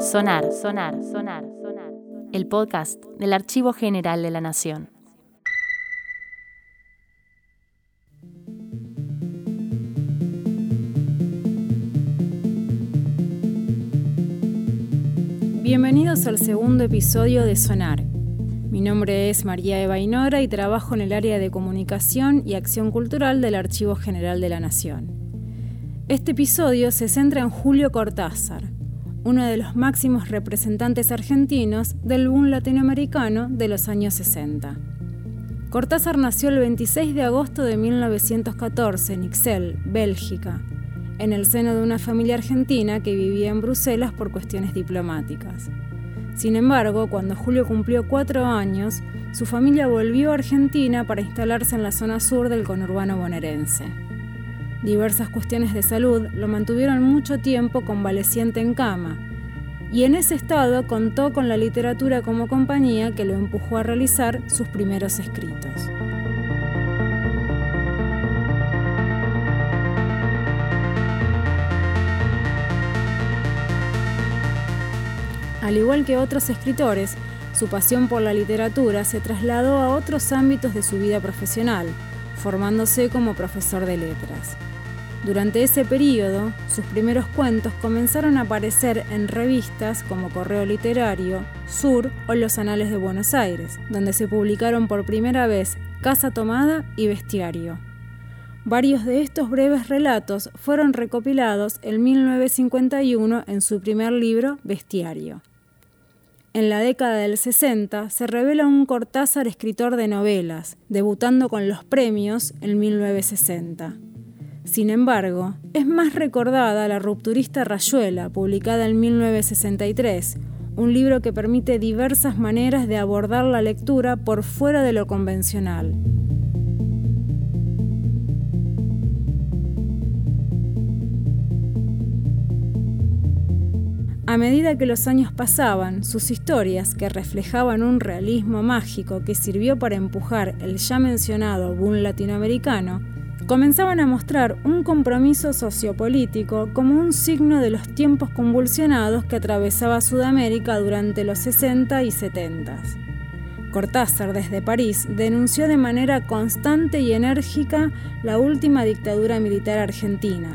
Sonar, sonar, sonar, sonar. El podcast del Archivo General de la Nación. Bienvenidos al segundo episodio de Sonar. Mi nombre es María Eva Inora y trabajo en el área de comunicación y acción cultural del Archivo General de la Nación. Este episodio se centra en Julio Cortázar, uno de los máximos representantes argentinos del boom latinoamericano de los años 60. Cortázar nació el 26 de agosto de 1914 en Ixelles, Bélgica, en el seno de una familia argentina que vivía en Bruselas por cuestiones diplomáticas. Sin embargo, cuando Julio cumplió cuatro años, su familia volvió a Argentina para instalarse en la zona sur del conurbano bonaerense. Diversas cuestiones de salud lo mantuvieron mucho tiempo convaleciente en cama, y en ese estado contó con la literatura como compañía que lo empujó a realizar sus primeros escritos. Al igual que otros escritores, su pasión por la literatura se trasladó a otros ámbitos de su vida profesional, formándose como profesor de letras. Durante ese periodo, sus primeros cuentos comenzaron a aparecer en revistas como Correo Literario, Sur o Los Anales de Buenos Aires, donde se publicaron por primera vez Casa Tomada y Bestiario. Varios de estos breves relatos fueron recopilados en 1951 en su primer libro, Bestiario. En la década del 60 se revela un Cortázar escritor de novelas, debutando con los premios en 1960. Sin embargo, es más recordada La rupturista Rayuela, publicada en 1963, un libro que permite diversas maneras de abordar la lectura por fuera de lo convencional. A medida que los años pasaban, sus historias, que reflejaban un realismo mágico que sirvió para empujar el ya mencionado boom latinoamericano, comenzaban a mostrar un compromiso sociopolítico como un signo de los tiempos convulsionados que atravesaba Sudamérica durante los 60 y 70. Cortázar desde París denunció de manera constante y enérgica la última dictadura militar argentina.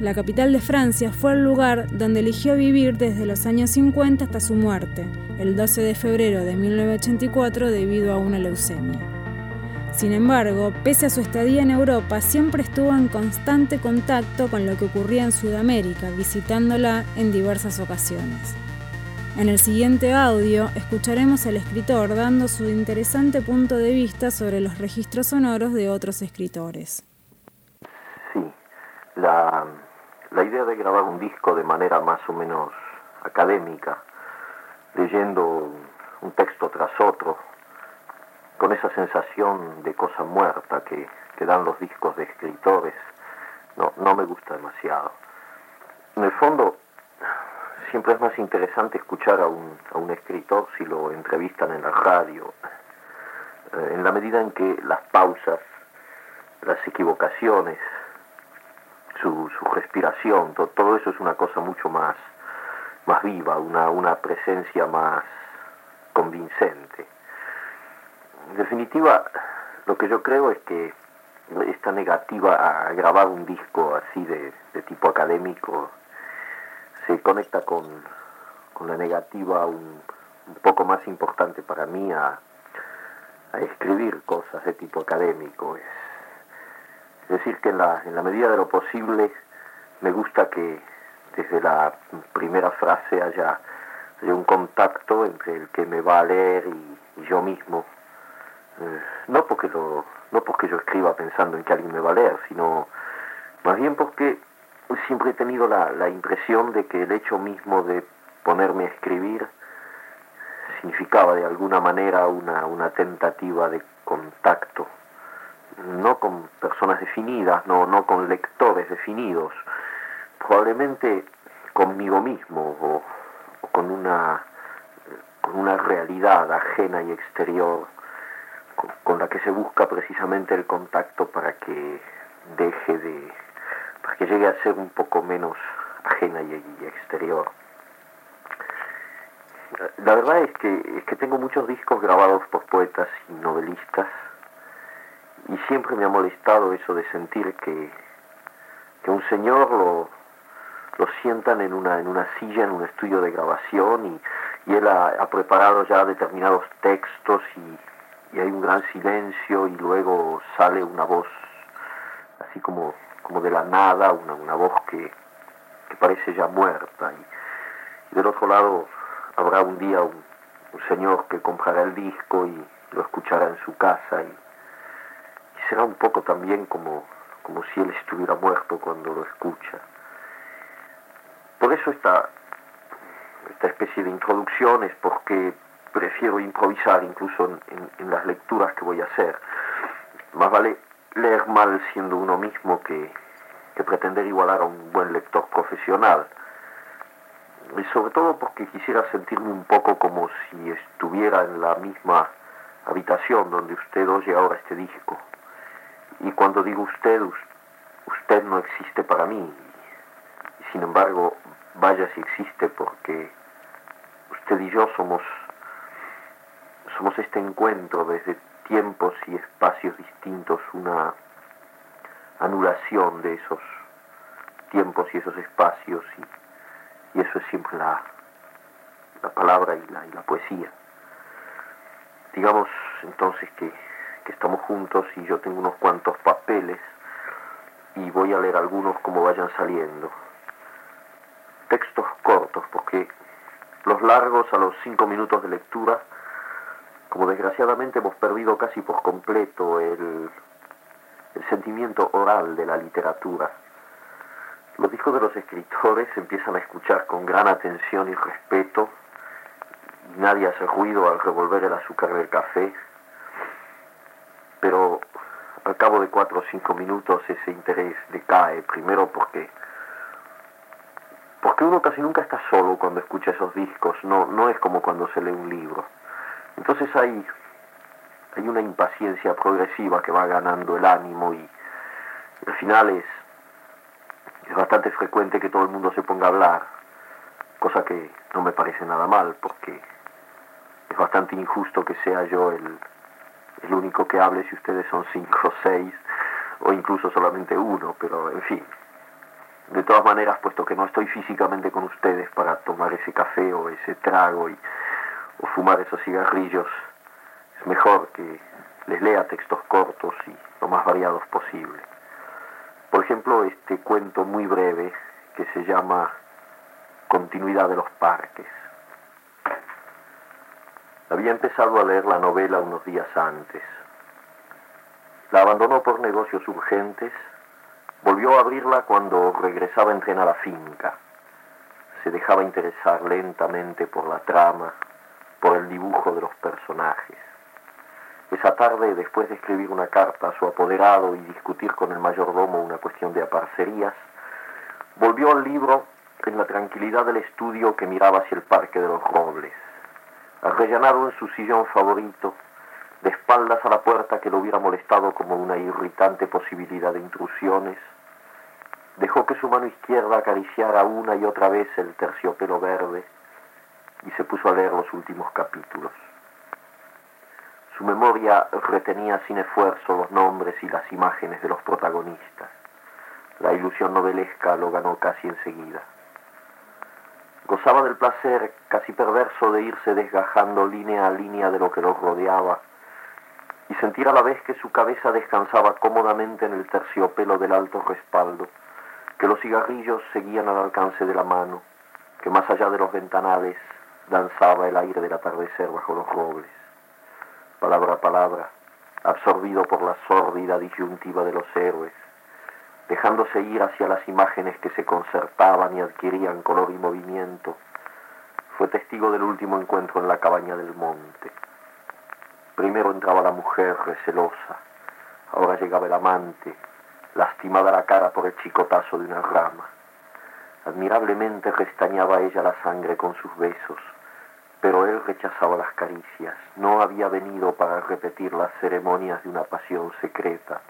La capital de Francia fue el lugar donde eligió vivir desde los años 50 hasta su muerte, el 12 de febrero de 1984 debido a una leucemia. Sin embargo, pese a su estadía en Europa, siempre estuvo en constante contacto con lo que ocurría en Sudamérica, visitándola en diversas ocasiones. En el siguiente audio escucharemos al escritor dando su interesante punto de vista sobre los registros sonoros de otros escritores. Sí, la, idea de grabar un disco de manera más o menos académica, leyendo un texto tras otro, con esa sensación de cosa muerta que, dan los discos de escritores, no, no me gusta demasiado. En el fondo, siempre es más interesante escuchar a un, a un escritor si lo entrevistan en la radio, eh, en la medida en que las pausas, las equivocaciones, su, su respiración, todo eso es una cosa mucho más, más viva, una, una presencia más convincente. En definitiva, lo que yo creo es que esta negativa a grabar un disco así de, tipo académico se conecta con, la negativa un, poco más importante para mí a, escribir cosas de tipo académico. Es, decir, que en la, en la medida de lo posible me gusta que desde la primera frase haya, un contacto entre el que me va a leer y yo mismo eh, no porque lo, no porque yo escriba pensando en que alguien me va a leer, sino más bien porque siempre he tenido la, la impresión de que el hecho mismo de ponerme a escribir significaba de alguna manera una, una tentativa de contacto, no con personas definidas, no, no con lectores definidos, probablemente conmigo mismo o, o con, una, con una realidad ajena y exterior con la que se busca precisamente el contacto para que deje de que llegue a ser un poco menos ajena y, exterior. La verdad es que, es que tengo muchos discos grabados por poetas y novelistas y siempre me ha molestado eso de sentir que, que un señor lo, lo sientan en una, en una silla, en un estudio de grabación y, él ha, preparado ya determinados textos y, y, hay un gran silencio y luego sale una voz así como, como de la nada, una, una voz que, que parece ya muerta. Y, del otro lado habrá un día un, señor que comprará el disco y lo escuchará en su casa y, será un poco también como, como si él estuviera muerto cuando lo escucha. Por eso esta, esta especie de introducciones, porque prefiero improvisar incluso en, las lecturas que voy a hacer. Más vale leer mal siendo uno mismo que, que pretender igualar a un buen lector profesional. Y sobre todo porque quisiera sentirme un poco como si estuviera en la misma habitación donde usted oye ahora este disco. Y cuando digo usted, usted no existe para mí. Sin embargo, vaya si existe porque usted y yo somos somos este encuentro desde tiempos y espacios distintos, una anulación de esos tiempos y esos espacios y, eso es siempre la, la palabra y la, y la poesía. Digamos entonces que, que estamos juntos y yo tengo unos cuantos papeles y voy a leer algunos como vayan saliendo textos cortos, porque los largos a los cinco minutos de lectura, como desgraciadamente hemos perdido casi por completo el, sentimiento oral de la literatura, los discos de los escritores se empiezan a escuchar con gran atención y respeto, nadie hace ruido al revolver el azúcar del café, pero al cabo de cuatro o cinco minutos ese interés decae, primero porque porque uno casi nunca está solo cuando escucha esos discos, no, no es como cuando se lee un libro. Entonces hay, hay una impaciencia progresiva que va ganando el ánimo y, al final es, es bastante frecuente que todo el mundo se ponga a hablar, cosa que no me parece nada mal, porque es bastante injusto que sea yo el, el único que hable si ustedes son cinco o seis, o incluso solamente uno, pero en fin, de todas maneras, puesto que no estoy físicamente con ustedes para tomar ese café o ese trago y, o fumar esos cigarrillos, es mejor que les lea textos cortos y lo más variados posible. Por ejemplo, este cuento muy breve que se llama Continuidad de los Parques. Había empezado a leer la novela unos días antes. La abandonó por negocios urgentes Volvió a abrirla cuando regresaba en tren a la finca. Se dejaba interesar lentamente por la trama, por el dibujo de los personajes. Esa tarde, después de escribir una carta a su apoderado y discutir con el mayordomo una cuestión de aparcerías, volvió al libro en la tranquilidad del estudio que miraba hacia el Parque de los Robles. Arrellanado en su sillón favorito, de espaldas a la puerta que lo hubiera molestado como una irritante posibilidad de intrusiones, Dejó que su mano izquierda acariciara una y otra vez el terciopelo verde y se puso a leer los últimos capítulos. Su memoria retenía sin esfuerzo los nombres y las imágenes de los protagonistas. La ilusión novelesca lo ganó casi enseguida. Gozaba del placer casi perverso de irse desgajando línea a línea de lo que los rodeaba y sentir a la vez que su cabeza descansaba cómodamente en el terciopelo del alto respaldo que los cigarrillos seguían al alcance de la mano, que más allá de los ventanales danzaba el aire del atardecer bajo los robles. Palabra a palabra, absorbido por la sórdida disyuntiva de los héroes, dejándose ir hacia las imágenes que se concertaban y adquirían color y movimiento, fue testigo del último encuentro en la cabaña del monte. Primero entraba la mujer recelosa, ahora llegaba el amante, lastimada la cara por el chicotazo de una rama. Admirablemente restañaba ella la sangre con sus besos, pero él rechazaba las caricias. No había venido para repetir las ceremonias de una pasión secreta,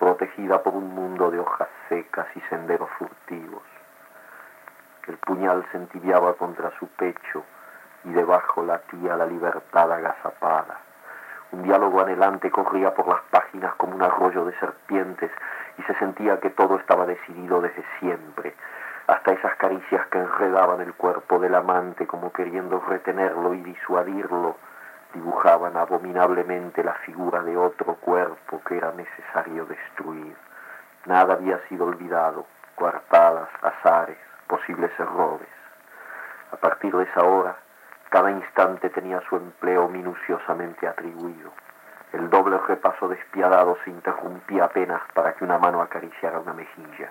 protegida por un mundo de hojas secas y senderos furtivos. El puñal se entibiaba contra su pecho y debajo latía la libertad agazapada. Un diálogo anhelante corría por las páginas como un arroyo de serpientes y se sentía que todo estaba decidido desde siempre, hasta esas caricias que enredaban el cuerpo del amante como queriendo retenerlo y disuadirlo, dibujaban abominablemente la figura de otro cuerpo que era necesario destruir. Nada había sido olvidado, coartadas, azares, posibles errores. A partir de esa hora, cada instante tenía su empleo minuciosamente atribuido. El doble repaso despiadado se interrumpía apenas para que una mano acariciara una mejilla.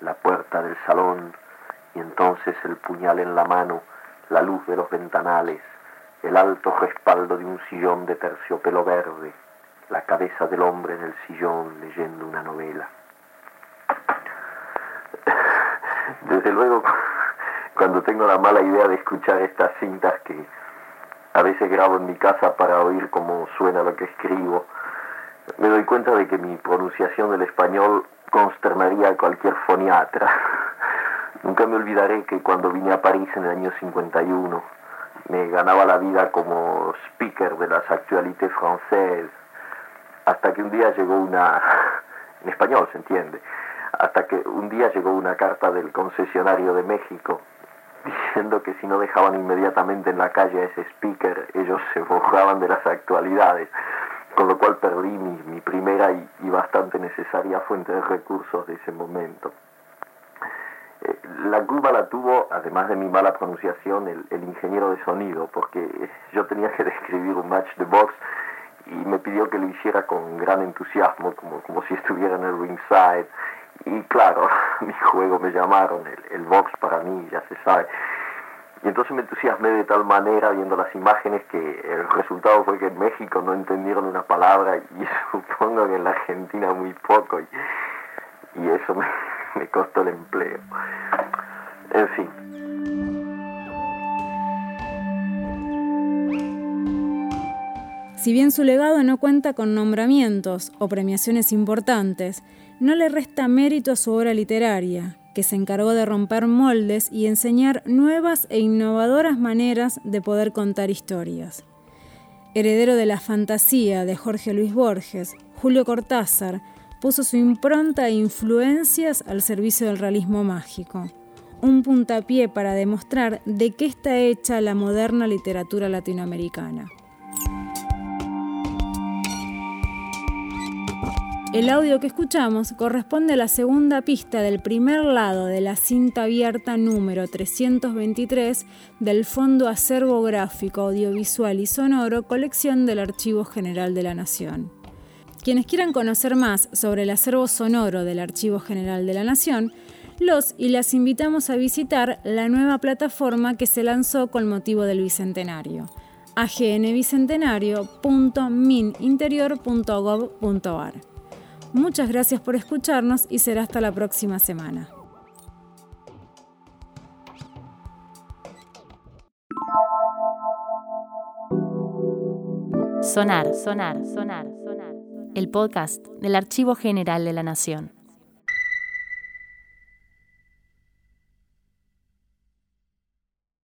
la puerta del salón y entonces el puñal en la mano, la luz de los ventanales, el alto respaldo de un sillón de terciopelo verde, la cabeza del hombre en el sillón leyendo una novela. Desde luego, cuando tengo la mala idea de escuchar estas cintas que a veces grabo en mi casa para oír cómo suena lo que escribo, me doy cuenta de que mi pronunciación del español consternaría a cualquier foniatra. Nunca me olvidaré que cuando vine a París en el año 51, me ganaba la vida como speaker de las actualités francesas, hasta que un día llegó una, en español se entiende, hasta que un día llegó una carta del concesionario de México diciendo que si no dejaban inmediatamente en la calle a ese speaker, ellos se borraban de las actualidades, con lo cual perdí mi, primera y, bastante necesaria fuente de recursos de ese momento. Eh, la culpa la tuvo, además de mi mala pronunciación, el, el, ingeniero de sonido, porque yo tenía que describir un match de box y me pidió que lo hiciera con gran entusiasmo, como, como si estuviera en el ringside. Y claro, mi juego me llamaron, el, el box para mí, ya se sabe. Y entonces me entusiasmé de tal manera viendo las imágenes que el resultado fue que en México no entendieron una palabra y supongo que en la Argentina muy poco. Y, y eso me, me costó el empleo. En fin. Si bien su legado no cuenta con nombramientos o premiaciones importantes, no le resta mérito a su obra literaria, que se encargó de romper moldes y enseñar nuevas e innovadoras maneras de poder contar historias. Heredero de la fantasía de Jorge Luis Borges, Julio Cortázar puso su impronta e influencias al servicio del realismo mágico, un puntapié para demostrar de qué está hecha la moderna literatura latinoamericana. El audio que escuchamos corresponde a la segunda pista del primer lado de la cinta abierta número 323 del Fondo Acervo Gráfico, Audiovisual y Sonoro, colección del Archivo General de la Nación. Quienes quieran conocer más sobre el acervo sonoro del Archivo General de la Nación, los y las invitamos a visitar la nueva plataforma que se lanzó con motivo del Bicentenario, agnbicentenario.mininterior.gov.ar. Muchas gracias por escucharnos y será hasta la próxima semana. Sonar, sonar, sonar, sonar. El podcast del Archivo General de la Nación.